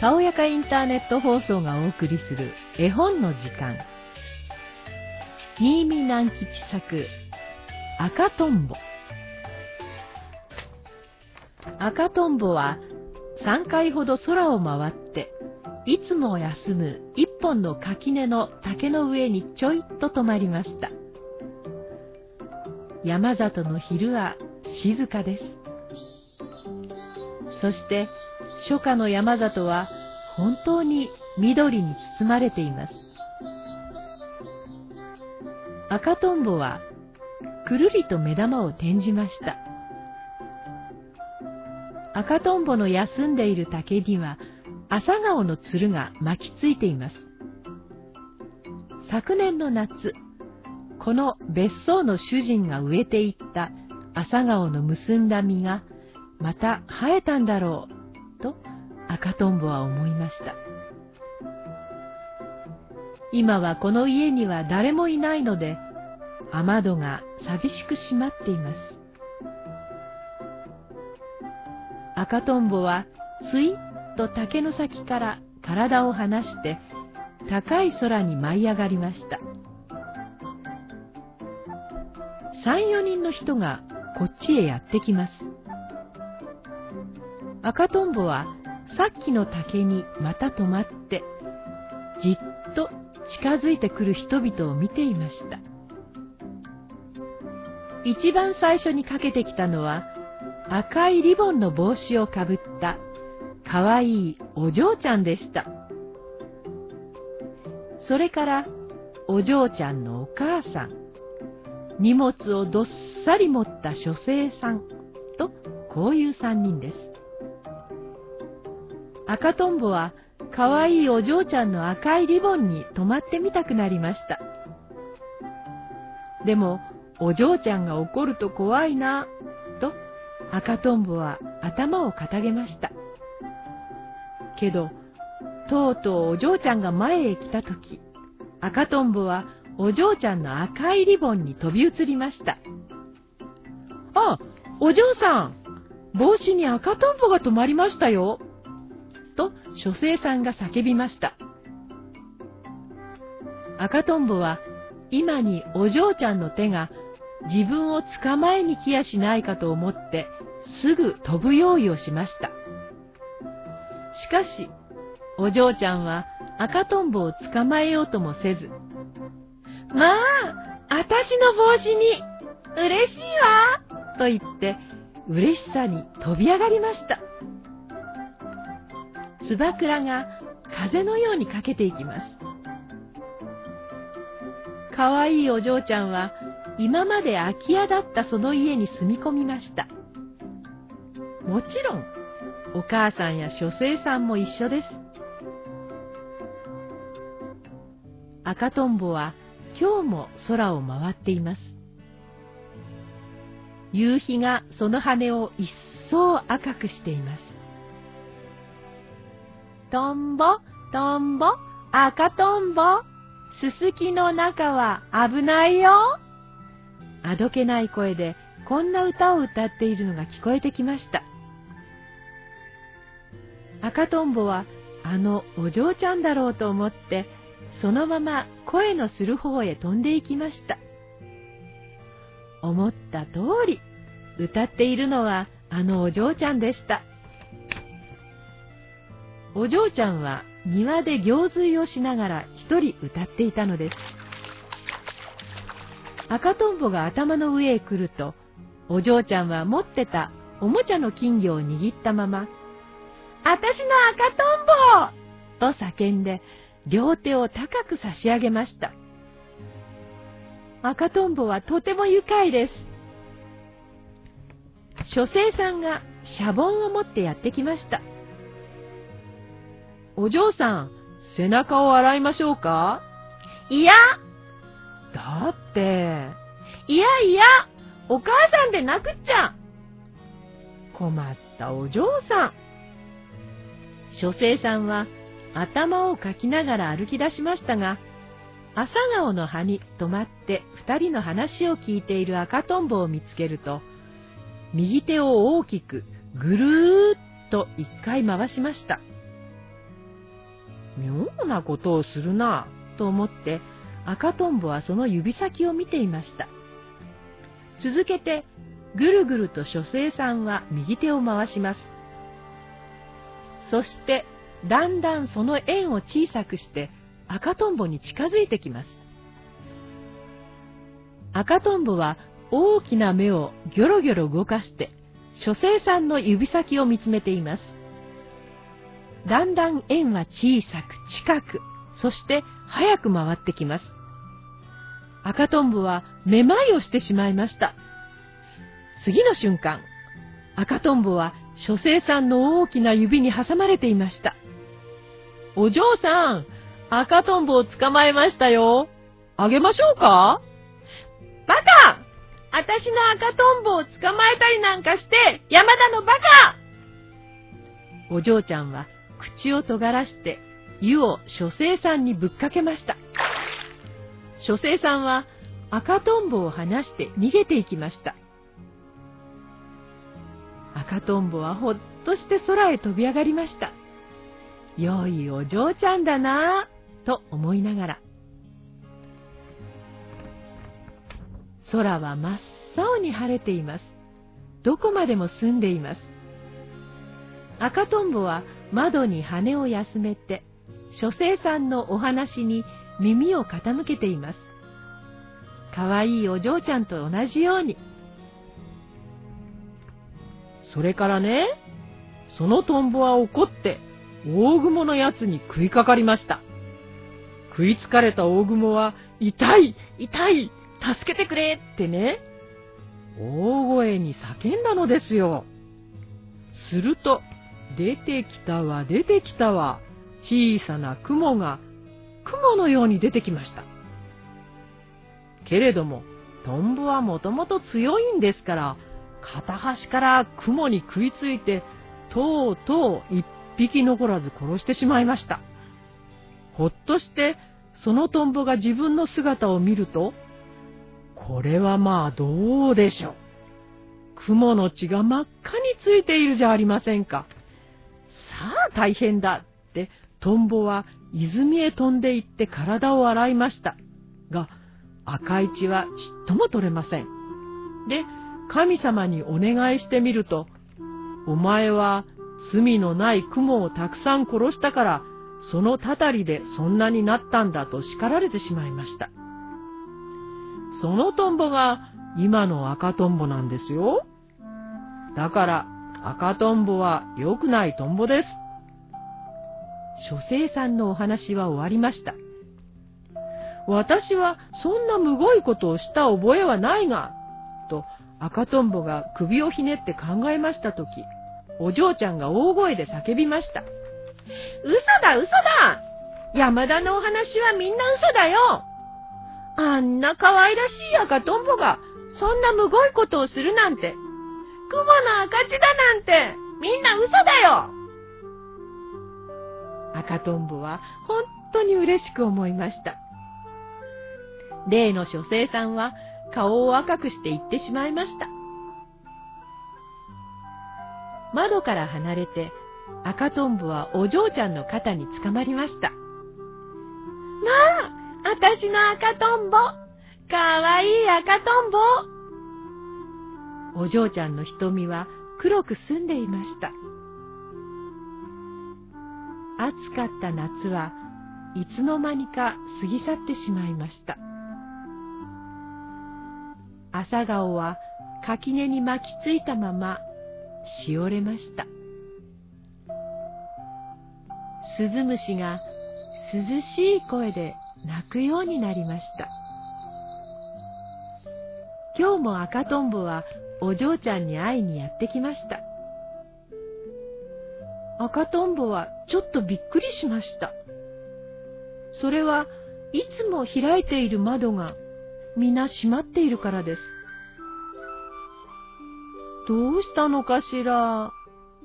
たおやかインターネット放送がお送りする絵本の時間。新見南吉作、赤とんぼ。赤とんぼは3回ほど空を回って、いつも休む一本の垣根の竹の上にちょいっと止まりました。山里の昼は静かです。そして初夏の山里は本当に緑に包まれています。赤とんぼはくるりと目玉を転じました。赤とんぼの休んでいる竹には朝顔のつるが巻きついています。昨年の夏、この別荘の主人が植えていった朝顔の結んだ実がまた生えたんだろう赤とんぼは思いました。今はこの家には誰もいないので、雨戸が寂しく閉まっています。赤とんぼはついっと竹の先から体を離して高い空に舞い上がりました。三、四人の人がこっちへやってきます。赤とんぼはさっきの竹にまた止まって、じっと近づいてくる人々を見ていました。一番最初にかけてきたのは、赤いリボンの帽子をかぶったかわいいお嬢ちゃんでした。それからお嬢ちゃんのお母さん、荷物をどっさり持った書生さんとこういう三人です。赤とんぼはかわいいお嬢ちゃんの赤いリボンに止まってみたくなりました。でも、お嬢ちゃんが怒ると怖いな、と赤とんぼは頭をかたげました。けど、とうとうお嬢ちゃんが前へ来たとき、赤とんぼはお嬢ちゃんの赤いリボンに飛び移りました。あ、お嬢さん、帽子に赤とんぼが止まりましたよ。書生さんが叫びました。赤とんぼは今にお嬢ちゃんの手が自分を捕まえに来やしないかと思ってすぐ飛ぶ用意をしました。しかし、お嬢ちゃんは赤とんぼを捕まえようともせず、まあ、あたしの帽子に嬉しいわと言って嬉しさに飛び上がりました。つばくらが風のようにかけていきます。かわいいお嬢ちゃんは今まで空き家だったその家に住み込みました。もちろん、お母さんや書生さんも一緒です。赤とんぼは今日も空を回っています。夕日がその羽を一層赤くしています。トンボ、トンボ、赤トンボ、すすきの中は危ないよ。あどけない声でこんな歌を歌っているのが聞こえてきました。赤とんぼはあのお嬢ちゃんだろうと思って、そのまま声のする方へ飛んでいきました。思った通り、歌っているのはあのお嬢ちゃんでした。お嬢ちゃんは庭で行水をしながら一人歌っていたのです。赤とんぼが頭の上へ来ると、お嬢ちゃんは持ってたおもちゃの金魚を握ったまま、あたしの赤とんぼと叫んで、両手を高く差し上げました。赤とんぼはとても愉快です。書生さんがシャボンを持ってやってきました。お嬢さん、背中を洗いましょうか？いやだって。いやいや、お母さんでなくっちゃ。困ったお嬢さん。書生さんは頭をかきながら歩き出しましたが、朝顔の葉に止まって二人の話を聞いている赤とんぼを見つけると、右手を大きくぐるーっと一回回しました。妙なことをするなと思って赤とんぼはその指先を見ていました。続けてぐるぐると書生さんは右手を回します。そしてだんだんその円を小さくして赤とんぼに近づいてきます。赤とんぼは大きな目をギョロギョロ動かして書生さんの指先を見つめています。だんだん円は小さく近く、そして早く回ってきます。赤とんぼはめまいをしてしまいました。次の瞬間、赤とんぼは書生さんの大きな指に挟まれていました。お嬢さん、赤とんぼを捕まえましたよ。あげましょうか？バカ私の赤とんぼを捕まえたりなんかして、山田のバカお嬢ちゃんは口を尖らして湯を書生さんにぶっかけました。書生さんは赤とんぼを離して逃げていきました。赤とんぼはほっとして空へ飛び上がりました。良いお嬢ちゃんだなぁ、と思いながら。空は真っ青に晴れています。どこまでも澄んでいます。赤とんぼは窓に羽を休めて、書生さんのお話に耳を傾けています。かわいいお嬢ちゃんと同じように。それからね、そのトンボは怒って、大雲のやつに食いかかりました。食いつかれた大雲は、痛い痛い助けてくれってね、大声に叫んだのですよ。すると、出てきたわ、出てきたわ、小さな雲が、雲のように出てきました。けれども、トンボはもともと強いんですから、片端から雲に食いついて、とうとう一匹残らず殺してしまいました。ほっとして、そのトンボが自分の姿を見ると、これはまあどうでしょう。雲の血が真っ赤についているじゃありませんか。さあ大変だって、トンボは泉へ飛んで行って体を洗いました。が、赤い血はちっとも取れません。で、神様にお願いしてみると、お前は罪のない雲をたくさん殺したから、そのたたりでそんなになったんだと叱られてしまいました。そのトンボが今の赤トンボなんですよ。だから赤トンボは良くないトンボです。書生さんのお話は終わりました。私はそんなむごいことをした覚えはないが、と赤とんぼが首をひねって考えましたとき、お嬢ちゃんが大声で叫びました。嘘だ嘘だ山田のお話はみんな嘘だよあんな可愛らしい赤とんぼが、そんなむごいことをするなんて。雲の赤字だなんて、みんな嘘だよ赤とんぼは本当に嬉しく思いました。例の書生さんは顔を赤くして言ってしまいました。窓から離れて赤とんぼはお嬢ちゃんの肩につかまりました。まあ、あたしの赤とんぼ。かわいい赤とんぼ。お嬢ちゃんの瞳は黒く澄んでいました。暑かった夏はいつの間にか過ぎ去ってしまいました。朝顔は垣根に巻きついたまましおれました。鈴虫が涼しい声で泣くようになりました。今日も赤とんぼはお嬢ちゃんに会いにやってきました。赤とんぼはちょっとびっくりしました。それはいつも開いている窓が皆閉まっているからです。どうしたのかしら？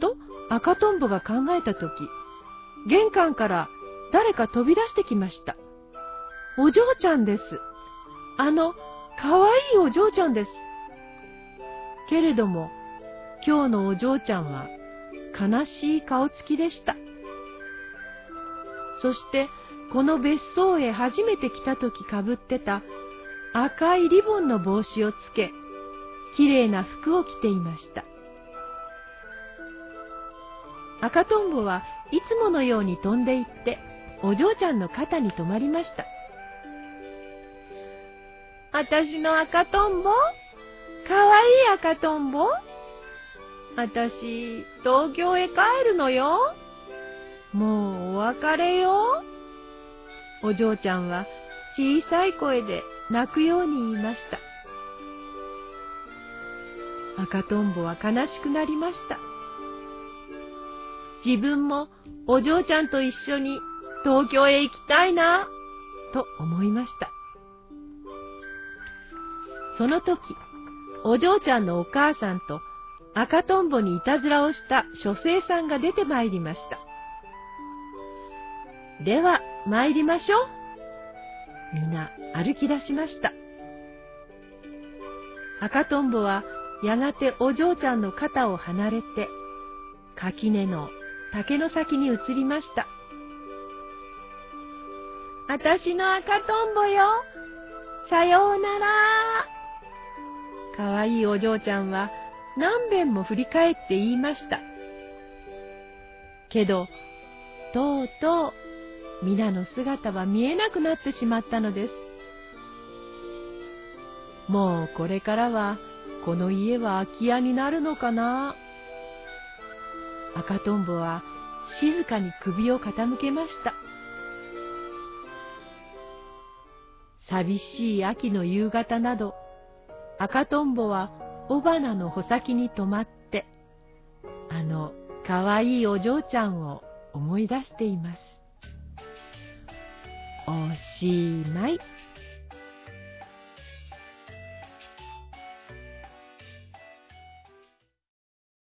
と赤とんぼが考えたとき、玄関から誰か飛び出してきました。お嬢ちゃんです。あの、かわいいお嬢ちゃんです。けれども、今日のお嬢ちゃんは悲しい顔つきでした。そしてこの別荘へ初めて来た時かぶってた赤いリボンの帽子をつけ、きれいな服を着ていました。赤とんぼはいつものように飛んで行って、お嬢ちゃんの肩に止まりました。あたしの赤とんぼかわいい赤とんぼ？あたし、東京へ帰るのよ。もうお別れよ。お嬢ちゃんは小さい声で泣くように言いました。赤とんぼは悲しくなりました。自分もお嬢ちゃんと一緒に東京へ行きたいな、と思いました。その時、お嬢ちゃんのお母さんと赤とんぼにいたずらをした書生さんが出てまいりました。では、参りましょう。皆歩き出しました。赤とんぼはやがてお嬢ちゃんの肩を離れて、垣根の竹の先に移りました。あたしの赤とんぼよ。さようなら。かわいいお嬢ちゃんは何遍も振り返って言いました。けど、とうとう皆の姿は見えなくなってしまったのです。もうこれからはこの家は空き家になるのかな？赤とんぼは静かに首を傾けました。寂しい秋の夕方など、赤とんぼは雄花の穂先に止まって、あのかわいいお嬢ちゃんを思い出しています。おしまい。